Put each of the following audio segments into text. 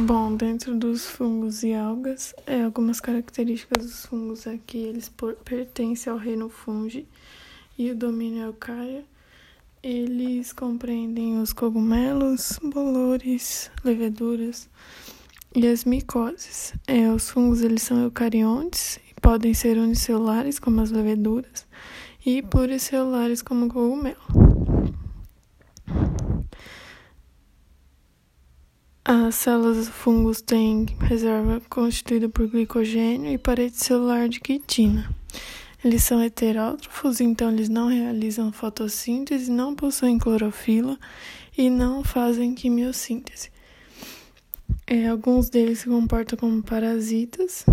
Bom, dentro dos fungos e algas, é, algumas características dos fungos aqui, eles pertencem ao reino fungi e o domínio eucaria. Eles compreendem os cogumelos, bolores, leveduras e as micoses. É, os fungos eles são eucariontes e podem ser unicelulares, como as leveduras, e pluricelulares, como o cogumelo. As células dos fungos têm reserva constituída por glicogênio e parede celular de quitina. Eles são heterótrofos, então eles não realizam fotossíntese, não possuem clorofila e não fazem quimiossíntese. É, alguns deles se comportam como parasitas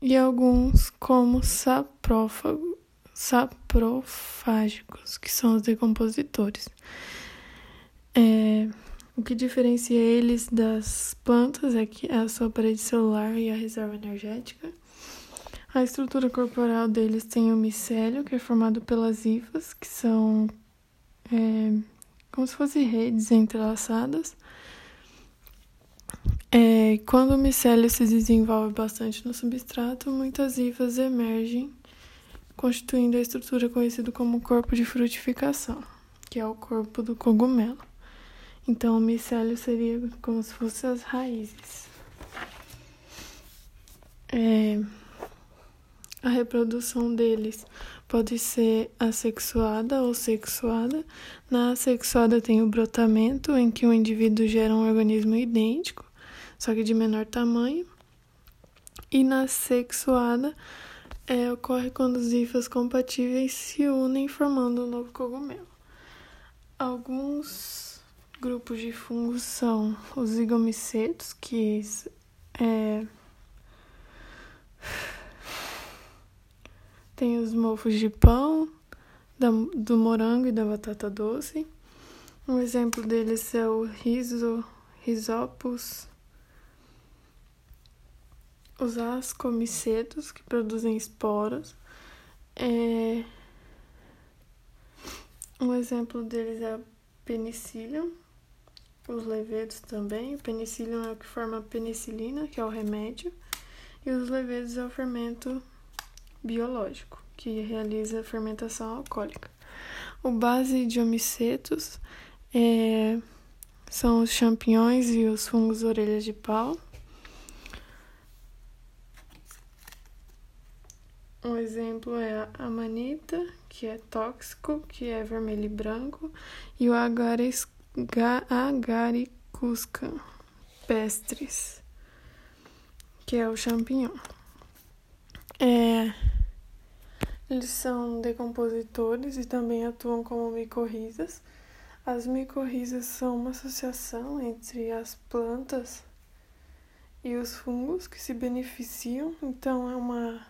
e alguns como saprófago, saprofágicos, que são os decompositores. É, o que diferencia eles das plantas é que é a sua parede celular e a reserva energética. A estrutura corporal deles tem o micélio, que é formado pelas hifas, que são é, como se fossem redes entrelaçadas. É, quando o micélio se desenvolve bastante no substrato, muitas hifas emergem, constituindo a estrutura conhecida como corpo de frutificação, que é o corpo do cogumelo. Então, o micélio seria como se fossem as raízes. É, a reprodução deles pode ser assexuada ou sexuada. Na assexuada tem o brotamento, em que o indivíduo gera um organismo idêntico, só que de menor tamanho. E na sexuada é, ocorre quando os hifas compatíveis se unem formando um novo cogumelo. Alguns grupos de fungos são os zigomicetos, que é, tem os mofos de pão, da, do morango e da batata doce. Um exemplo deles é o riso, risopus, os ascomicetos, que produzem esporos. É, um exemplo deles é a penicillium, os levedos também. O penicillium é o que forma a penicilina, que é o remédio, e os levedos é o fermento biológico, que realiza a fermentação alcoólica. O base de homicetos é, são os champignons e os fungos orelhas de pau. Um exemplo é a amanita, que é tóxico, que é vermelho e branco, e o agares Agaricusca pestris, que é o champignon. É, eles são decompositores e também atuam como micorrizas. As micorrizas são uma associação entre as plantas e os fungos que se beneficiam, então é uma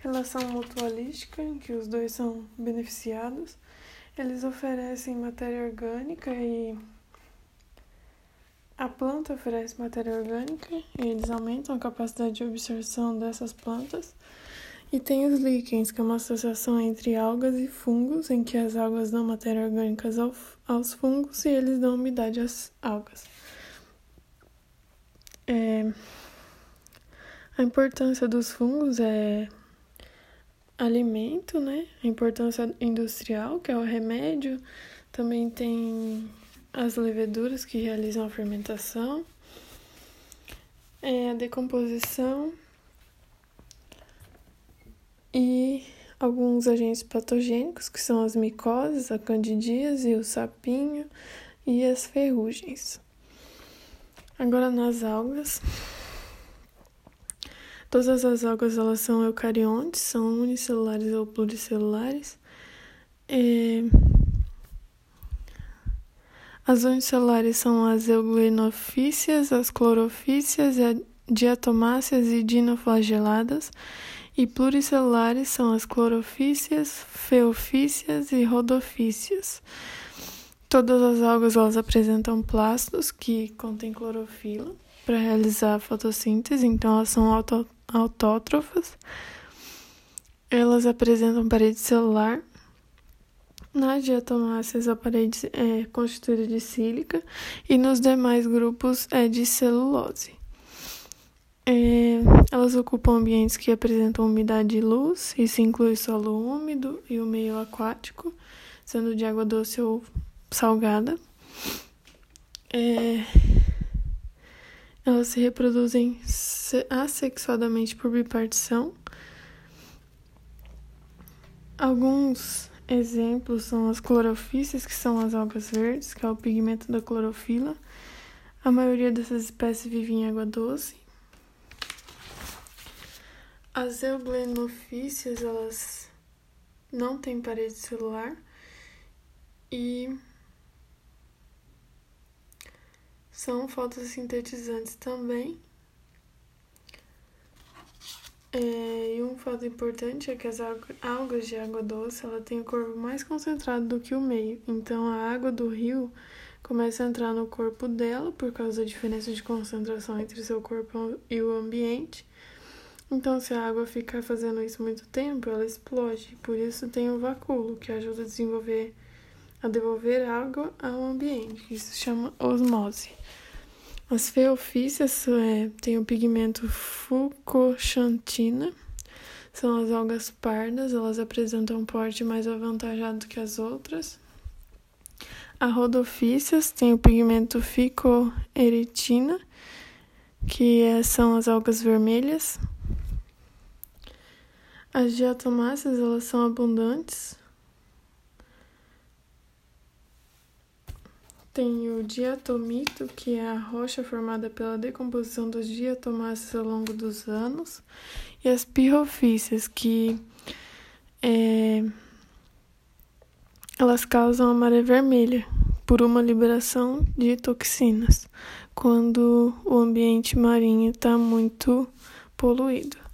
relação mutualística em que os dois são beneficiados. Eles oferecem matéria orgânica e a planta oferece matéria orgânica e eles aumentam a capacidade de absorção dessas plantas. E tem os líquens, que é uma associação entre algas e fungos, em que as algas dão matéria orgânica aos fungos e eles dão umidade às algas. É... A importância dos fungos é alimento, né? A importância industrial, que é o remédio. Também tem as leveduras que realizam a fermentação, é a decomposição e alguns agentes patogênicos, que são as micoses, a candidíase, o sapinho e as ferrugens. Agora nas algas. Todas as algas elas são eucariontes, são unicelulares ou pluricelulares. É... As unicelulares são as euglenovícias, as clorofícias, diatomáceas e dinoflageladas. E pluricelulares são as clorofícias, feofícias e rodofícias. Todas as algas elas apresentam plastos que contêm clorofila para realizar a fotossíntese, então elas são auto autótrofas. Elas apresentam parede celular. Nas diatomáceas, a parede é constituída de sílica e nos demais grupos é de celulose. É, elas ocupam ambientes que apresentam umidade e luz, isso inclui solo úmido e o meio aquático, sendo de água doce ou salgada. É, elas se reproduzem assexuadamente por bipartição. Alguns exemplos são as clorofícias, que são as algas verdes, que é o pigmento da clorofila. A maioria dessas espécies vive em água doce. As euglenofícias, elas não têm parede celular e são fotossintetizantes também. É, e um fato importante é que as algas de água doce ela tem o corpo mais concentrado do que o meio. Então a água do rio começa a entrar no corpo dela por causa da diferença de concentração entre seu corpo e o ambiente. Então, se a água ficar fazendo isso muito tempo, ela explode. Por isso tem o vacúolo, que ajuda a desenvolver, a devolver água ao ambiente. Isso se chama osmose. As feofícias é, têm o pigmento fucoxantina. São as algas pardas, elas apresentam um porte mais avantajado que as outras. A rodofícias tem o pigmento ficoeritina, que é, são as algas vermelhas. As diatomáceas, elas são abundantes. Tem o diatomito, que é a rocha formada pela decomposição dos diatomáceas ao longo dos anos. E as pirrofícias, que é, elas causam a maré vermelha por uma liberação de toxinas quando o ambiente marinho está muito poluído.